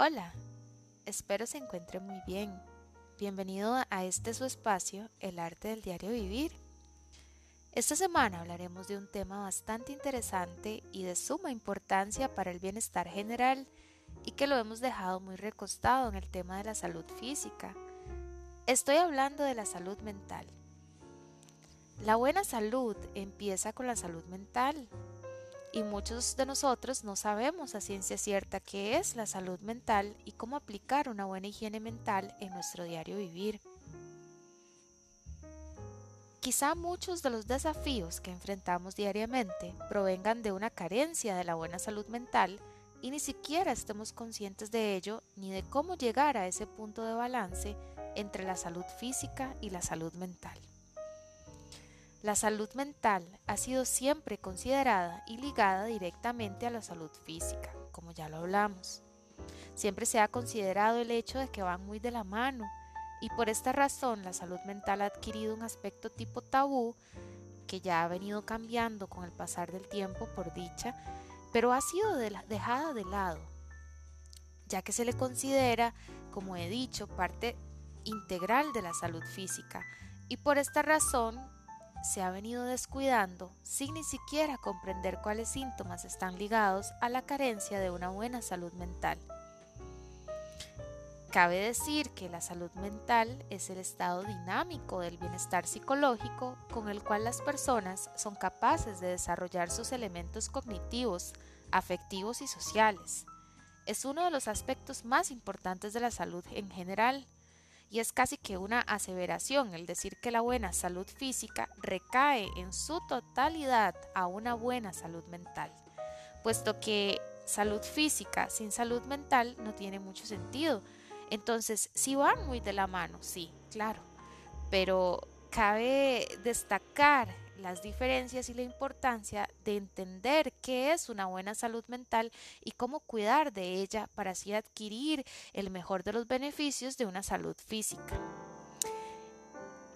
Hola, espero se encuentre muy bien. Bienvenido a este su espacio, El arte del diario vivir. Esta semana hablaremos de un tema bastante interesante y de suma importancia para el bienestar general y que lo hemos dejado muy recostado en el tema de la salud física. Estoy hablando de la salud mental. La buena salud empieza con la salud mental y muchos de nosotros no sabemos a ciencia cierta qué es la salud mental y cómo aplicar una buena higiene mental en nuestro diario vivir. Quizá muchos de los desafíos que enfrentamos diariamente provengan de una carencia de la buena salud mental y ni siquiera estemos conscientes de ello ni de cómo llegar a ese punto de balance entre la salud física y la salud mental. La salud mental ha sido siempre considerada y ligada directamente a la salud física, como ya lo hablamos. Siempre se ha considerado el hecho de que van muy de la mano y por esta razón la salud mental ha adquirido un aspecto tipo tabú que ya ha venido cambiando con el pasar del tiempo por dicha, pero ha sido dejada de lado, ya que se le considera, como he dicho, parte integral de la salud física y por esta razón se ha venido descuidando sin ni siquiera comprender cuáles síntomas están ligados a la carencia de una buena salud mental. Cabe decir que la salud mental es el estado dinámico del bienestar psicológico con el cual las personas son capaces de desarrollar sus elementos cognitivos, afectivos y sociales. Es uno de los aspectos más importantes de la salud en general y es casi que una aseveración el decir que la buena salud física recae en su totalidad a una buena salud mental, puesto que salud física sin salud mental no tiene mucho sentido. Entonces, si van muy de la mano, sí, claro, pero cabe destacar las diferencias y la importancia de entender qué es una buena salud mental y cómo cuidar de ella para así adquirir el mejor de los beneficios de una salud física.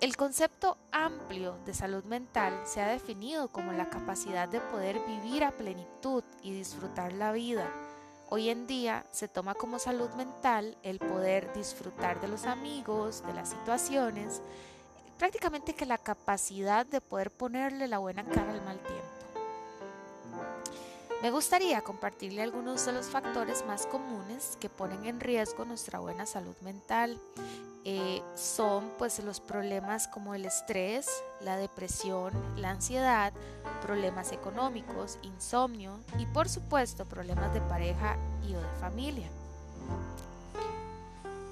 El concepto amplio de salud mental se ha definido como la capacidad de poder vivir a plenitud y disfrutar la vida. Hoy en día se toma como salud mental el poder disfrutar de los amigos, de las situaciones prácticamente que la capacidad de poder ponerle la buena cara al mal tiempo. Me gustaría compartirle algunos de los factores más comunes que ponen en riesgo nuestra buena salud mental. Eh, son pues los problemas como el estrés, la depresión, la ansiedad, problemas económicos, insomnio y por supuesto problemas de pareja y o de familia.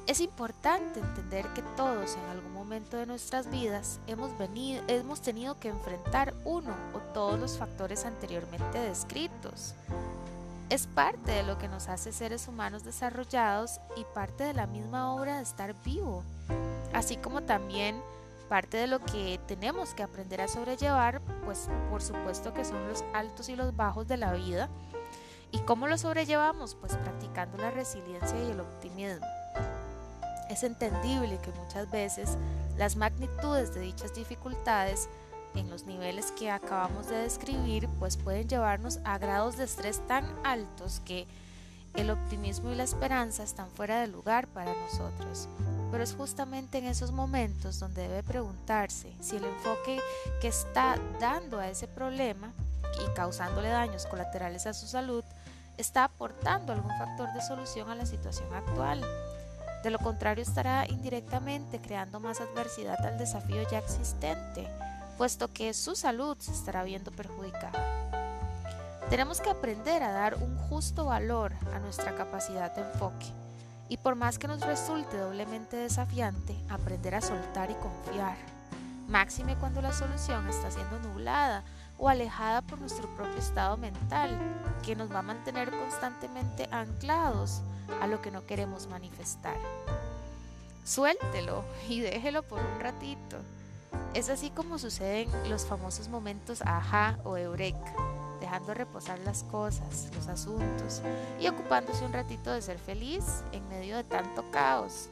Es importante entender que todos en algún momento de nuestras vidas hemos, tenido que enfrentar uno o todos los factores anteriormente descritos. Es parte de lo que nos hace seres humanos desarrollados y parte de la misma obra de estar vivo, así como también parte de lo que tenemos que aprender a sobrellevar, pues por supuesto que son los altos y los bajos de la vida. ¿Y cómo lo sobrellevamos? Pues practicando la resiliencia y el optimismo. Es entendible que muchas veces las magnitudes de dichas dificultades en los niveles que acabamos de describir pues pueden llevarnos a grados de estrés tan altos que el optimismo y la esperanza están fuera de lugar para nosotros. Pero es justamente en esos momentos donde debe preguntarse si el enfoque que está dando a ese problema y causándole daños colaterales a su salud está aportando algún factor de solución a la situación actual. De lo contrario estará indirectamente creando más adversidad al desafío ya existente, puesto que su salud se estará viendo perjudicada. Tenemos que aprender a dar un justo valor a nuestra capacidad de enfoque y por más que nos resulte doblemente desafiante, aprender a soltar y confiar, máxime cuando la solución está siendo nublada o alejada por nuestro propio estado mental, que nos va a mantener constantemente anclados a lo que no queremos manifestar. Suéltelo y déjelo por un ratito. Es así como suceden los famosos momentos ajá o eureka, dejando reposar las cosas, los asuntos y ocupándose un ratito de ser feliz en medio de tanto caos.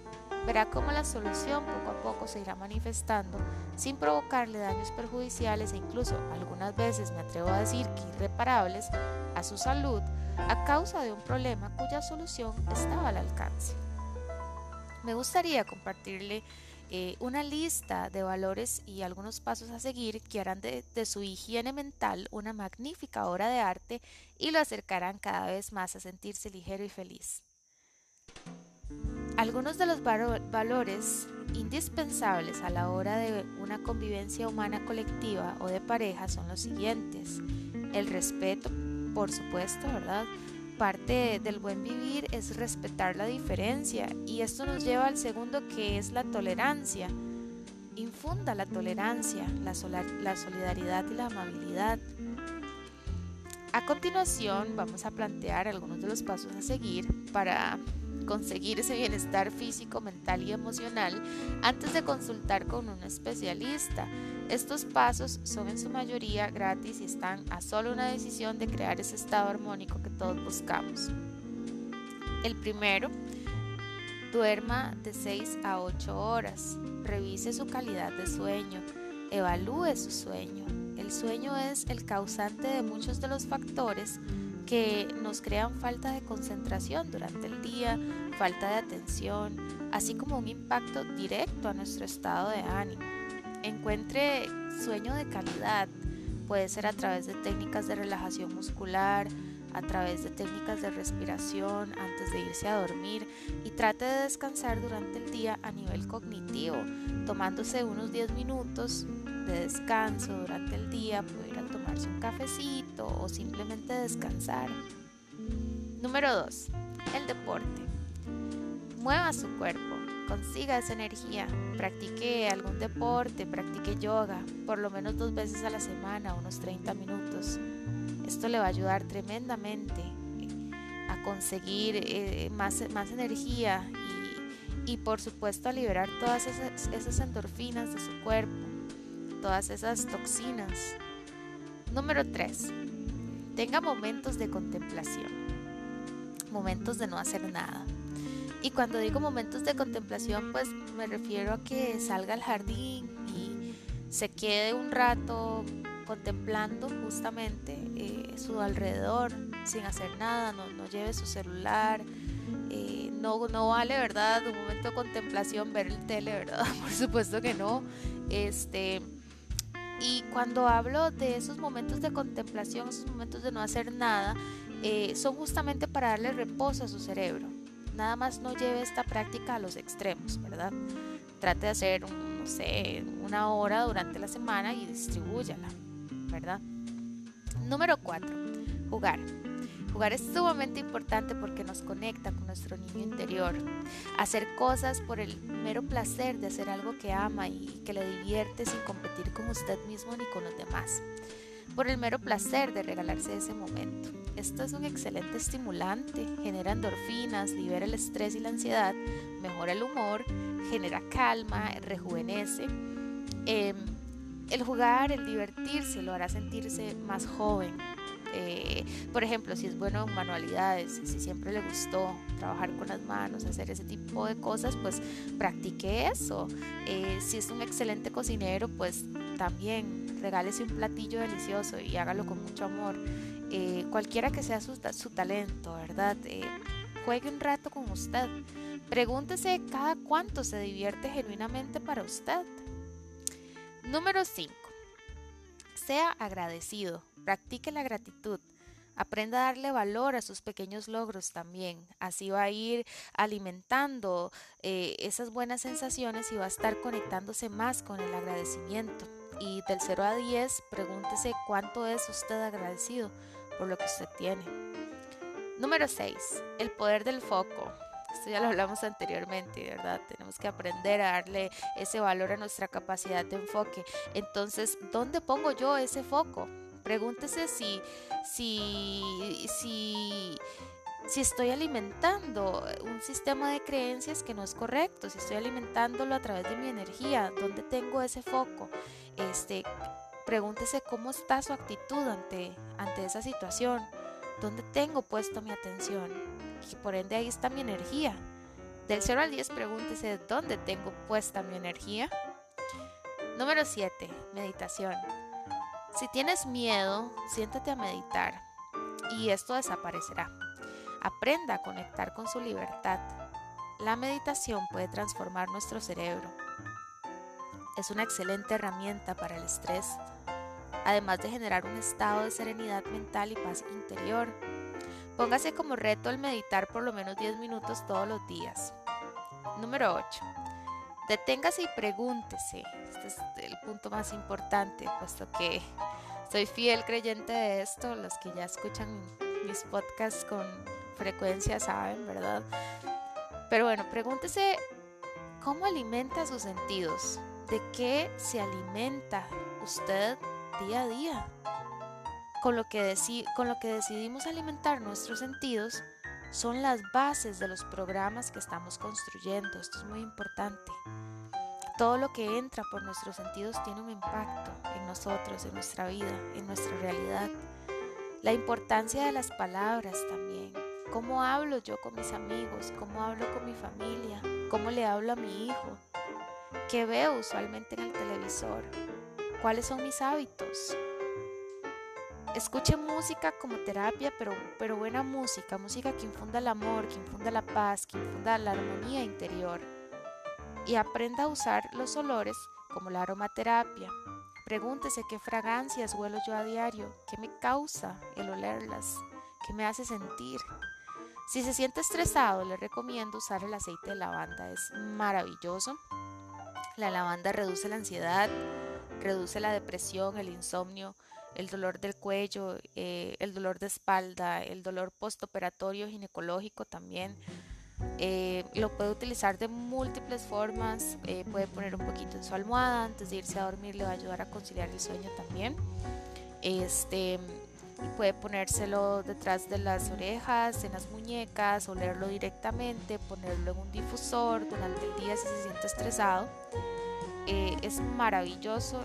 Verá cómo la solución poco a poco se irá manifestando sin provocarle daños perjudiciales e incluso algunas veces me atrevo a decir que irreparables a su salud a causa de un problema cuya solución estaba al alcance. Me gustaría compartirle eh, una lista de valores y algunos pasos a seguir que harán de, su higiene mental una magnífica obra de arte y lo acercarán cada vez más a sentirse ligero y feliz. Algunos de los valores indispensables a la hora de una convivencia humana colectiva o de pareja son los siguientes. El respeto, por supuesto, ¿verdad? Parte del buen vivir es respetar la diferencia y esto nos lleva al segundo que es la tolerancia. Infunda la tolerancia, la, la solidaridad y la amabilidad. A continuación vamos a plantear algunos de los pasos a seguir para conseguir ese bienestar físico, mental y emocional antes de consultar con un especialista. Estos pasos son en su mayoría gratis y están a solo una decisión de crear ese estado armónico que todos buscamos. El primero, duerma de 6 a 8 horas, revise su calidad de sueño, evalúe su sueño. El sueño es el causante de muchos de los factores que nos crean falta de concentración durante el día, falta de atención, así como un impacto directo a nuestro estado de ánimo. Encuentre sueño de calidad, puede ser a través de técnicas de relajación muscular, a través de técnicas de respiración antes de irse a dormir y trate de descansar durante el día a nivel cognitivo, tomándose unos 10 minutos de descanso durante el día, a tomarse un cafecito o simplemente descansar. Número 2. El deporte. Mueva su cuerpo, consiga esa energía, practique algún deporte, practique yoga, por lo menos dos veces a la semana, unos 30 minutos. Esto le va a ayudar tremendamente a conseguir eh, más, más energía y, por supuesto a liberar todas esas, endorfinas de su cuerpo, todas esas toxinas. Número 3. Tenga momentos de contemplación, momentos de no hacer nada. Y cuando digo momentos de contemplación, pues me refiero a que salga al jardín y se quede un rato contemplando justamente eh, su alrededor sin hacer nada, no, lleve su celular. Eh, no, no vale, ¿verdad? Un momento de contemplación, ver el tele, ¿verdad? Por supuesto que no. Este, y cuando hablo de esos momentos de contemplación, esos momentos de no hacer nada, eh, son justamente para darle reposo a su cerebro nada más no lleve esta práctica a los extremos, ¿verdad? Trate de hacer, no sé, una hora durante la semana y distribúyala, Número 4. Jugar. Jugar es sumamente importante porque nos conecta con nuestro niño interior. Hacer cosas por el mero placer de hacer algo que ama y que le divierte sin competir con usted mismo ni con los demás por el mero placer de regalarse ese momento. Esto es un excelente estimulante, genera endorfinas, libera el estrés y la ansiedad, mejora el humor, genera calma, rejuvenece. Em, el jugar, el divertirse, lo hará sentirse más joven. Eh, por ejemplo, si es bueno en manualidades, si siempre le gustó trabajar con las manos, hacer ese tipo de cosas, pues practique eso. Eh, si es un excelente cocinero, pues también regálese un platillo delicioso y hágalo con mucho amor. Eh, cualquiera que sea su, talento, ¿verdad? Eh, juegue un rato con usted. Pregúntese cada cuánto se divierte genuinamente para usted. Número 5. Sea agradecido. Practique la gratitud. Aprenda a darle valor a sus pequeños logros también. Así va a ir alimentando eh, esas buenas sensaciones y va a estar conectándose más con el agradecimiento y del 0 a 10 pregúntese cuánto es usted agradecido por lo que usted tiene. Número 6. El poder del foco. Esto ya lo hablamos anteriormente, ¿verdad? Tenemos que aprender a darle ese valor a nuestra capacidad de enfoque. Entonces, ¿dónde pongo yo ese foco? Pregúntese si, si, si si estoy alimentando un sistema de creencias que no es correcto, si estoy alimentándolo a través de mi energía, ¿dónde tengo ese foco? Este, pregúntese cómo está su actitud ante, ante esa situación, dónde tengo puesto mi atención, por ende ahí está mi energía. Del 0 al 10 pregúntese dónde tengo puesta mi energía. Número 7. Meditación. Si tienes miedo, siéntate a meditar y esto desaparecerá. Aprenda a conectar con su libertad. La meditación puede transformar nuestro cerebro. Es una excelente herramienta para el estrés, además de generar un estado de serenidad mental y paz interior. Póngase como reto el meditar por lo menos 10 minutos todos los días. Número 8. Deténgase y pregúntese. Este es el punto más importante, puesto que soy fiel creyente de esto. Los que ya escuchan mis podcasts con frecuencia saben, ¿verdad? Pero bueno, pregúntese cómo alimenta sus sentidos. ¿De qué se alimenta usted día a día? Con lo, que con lo que decidimos alimentar nuestros sentidos son las bases de los programas que estamos construyendo. Esto es muy importante. Todo lo que entra por nuestros sentidos tiene un impacto en nosotros, en nuestra vida, en nuestra realidad. La importancia de las palabras también. ¿Cómo hablo yo con mis amigos? ¿Cómo hablo con mi familia? ¿Cómo le hablo a mi hijo? ¿Qué veo usualmente en el televisor? ¿Cuáles son mis hábitos? Escuche música como terapia, pero, pero buena música, música que infunda el amor, que infunda la paz, que infunda la armonía interior. Y aprenda a usar los olores como la aromaterapia. Pregúntese qué fragancias huelo yo a diario, qué me causa el olerlas, qué me hace sentir. Si se siente estresado, le recomiendo usar el aceite de lavanda, es maravilloso. La lavanda reduce la ansiedad, reduce la depresión, el insomnio, el dolor del cuello, eh, el dolor de espalda, el dolor postoperatorio ginecológico también. Eh, lo puede utilizar de múltiples formas, eh, puede poner un poquito en su almohada antes de irse a dormir, le va a ayudar a conciliar el sueño también. Este, puede ponérselo detrás de las orejas, en las muñecas, olerlo directamente, ponerlo en un difusor durante el día si se siente estresado. es maravilloso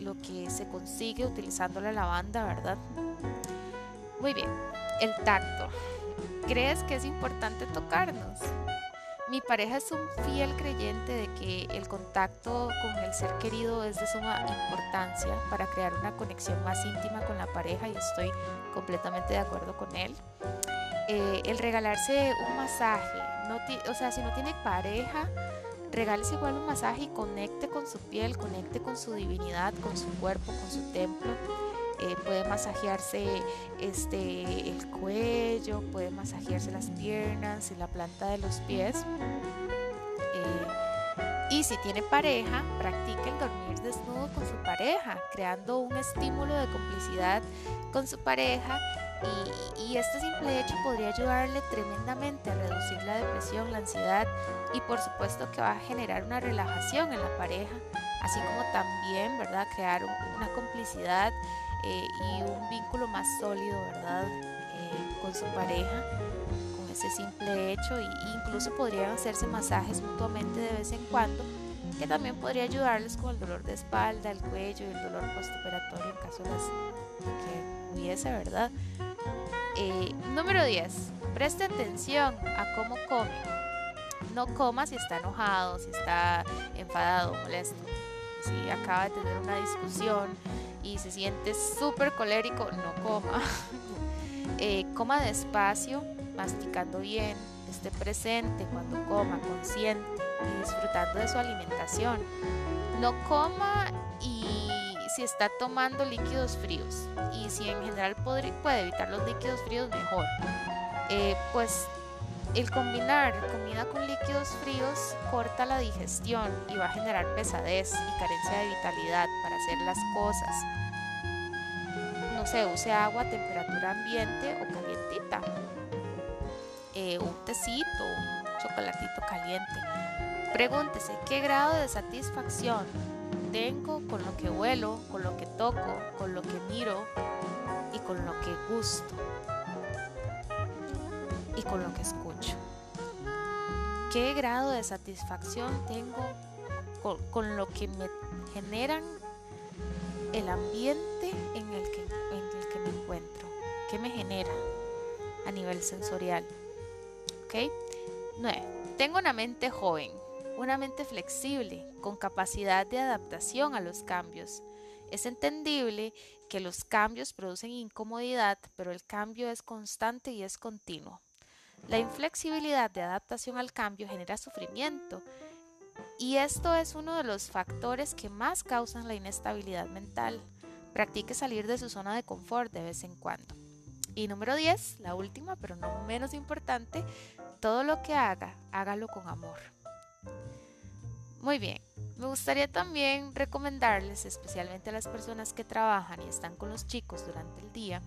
lo que se consigue utilizando la lavanda, ¿verdad? Muy bien, el tacto. ¿Crees que es importante tocarnos? Mi pareja es un fiel creyente de que el contacto con el ser querido es de suma importancia para crear una conexión más íntima con la pareja y estoy completamente de acuerdo con él. Eh, el regalarse un masaje, no o sea, si no tiene pareja, regálese igual un masaje y conecte con su piel, conecte con su divinidad, con su cuerpo, con su templo. Eh, puede masajearse este, el cuello, puede masajearse las piernas y la planta de los pies. Eh, y si tiene pareja, practique el dormir desnudo con su pareja, creando un estímulo de complicidad con su pareja y, este simple hecho podría ayudarle tremendamente a reducir la depresión, la ansiedad y por supuesto que va a generar una relajación en la pareja, así como también, ¿verdad?, crear una complicidad eh, y un vínculo más sólido, ¿verdad?, eh, con su pareja con ese simple hecho e incluso podrían hacerse masajes mutuamente de vez en cuando que también podría ayudarles con el dolor de espalda, el cuello y el dolor postoperatorio en caso de que hubiese, ¿verdad? Eh, número 10. Preste atención a cómo come. No coma si está enojado, si está enfadado, molesto. Si acaba de tener una discusión y se siente súper colérico, no coma. Eh, coma despacio, masticando bien, esté presente cuando coma, consciente y disfrutando de su alimentación. No coma y si está tomando líquidos fríos y si en general puede, evitar los líquidos fríos mejor. Eh, pues el combinar comida con líquidos fríos corta la digestión y va a generar pesadez y carencia de vitalidad para hacer las cosas. No sé, use agua a temperatura ambiente o calientita. Eh, un tecito, un chocolatito caliente. Pregúntese qué grado de satisfacción tengo con lo que huelo, con lo que toco, con lo que miro y con lo que gusto y con lo que escucho. ¿Qué grado de satisfacción tengo con, lo que me generan el ambiente en el, que, me encuentro? ¿Qué me genera a nivel sensorial? ¿Ok? 9. Tengo una mente joven, una mente flexible, con capacidad de adaptación a los cambios. Es entendible que los cambios producen incomodidad, pero el cambio es constante y es continuo. La inflexibilidad de adaptación al cambio genera sufrimiento y esto es uno de los factores que más causan la inestabilidad mental. Practique salir de su zona de confort de vez en cuando. Y número 10, la última, pero no menos importante, todo lo que haga, hágalo con amor. Muy bien, me gustaría también recomendarles, especialmente a las personas que trabajan y están con los chicos durante el día,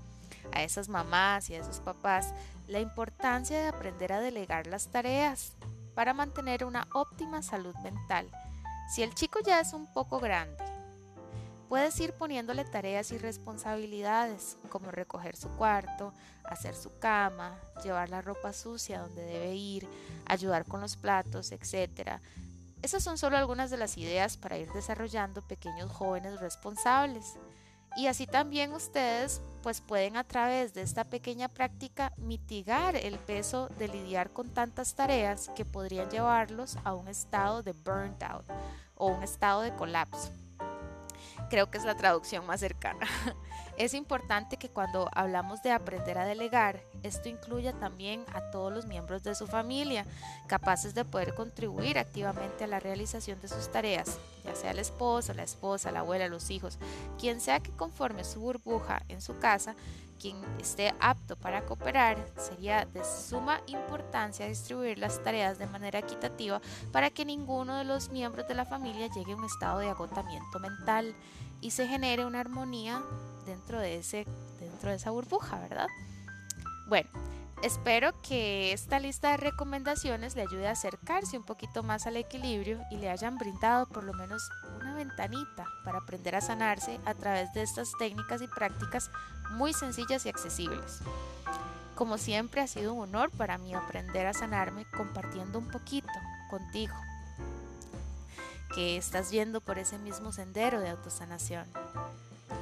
a esas mamás y a esos papás, la importancia de aprender a delegar las tareas para mantener una óptima salud mental. Si el chico ya es un poco grande, puedes ir poniéndole tareas y responsabilidades como recoger su cuarto, hacer su cama, llevar la ropa sucia donde debe ir, ayudar con los platos, etc. Esas son solo algunas de las ideas para ir desarrollando pequeños jóvenes responsables. Y así también ustedes pues pueden a través de esta pequeña práctica mitigar el peso de lidiar con tantas tareas que podrían llevarlos a un estado de burnt out o un estado de colapso creo que es la traducción más cercana. Es importante que cuando hablamos de aprender a delegar, esto incluya también a todos los miembros de su familia, capaces de poder contribuir activamente a la realización de sus tareas, ya sea el esposo, la esposa, la abuela, los hijos, quien sea que conforme su burbuja en su casa, quien esté apto para cooperar, sería de suma importancia distribuir las tareas de manera equitativa para que ninguno de los miembros de la familia llegue a un estado de agotamiento mental y se genere una armonía dentro de, ese, dentro de esa burbuja, ¿verdad? Bueno, espero que esta lista de recomendaciones le ayude a acercarse un poquito más al equilibrio y le hayan brindado por lo menos una ventanita para aprender a sanarse a través de estas técnicas y prácticas muy sencillas y accesibles. Como siempre ha sido un honor para mí aprender a sanarme compartiendo un poquito contigo que estás yendo por ese mismo sendero de autosanación.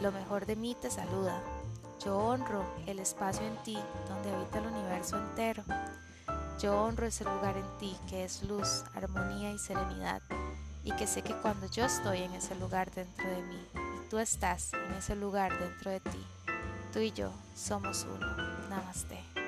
Lo mejor de mí te saluda. Yo honro el espacio en ti donde habita el universo entero. Yo honro ese lugar en ti que es luz, armonía y serenidad. Y que sé que cuando yo estoy en ese lugar dentro de mí y tú estás en ese lugar dentro de ti, tú y yo somos uno. Namaste.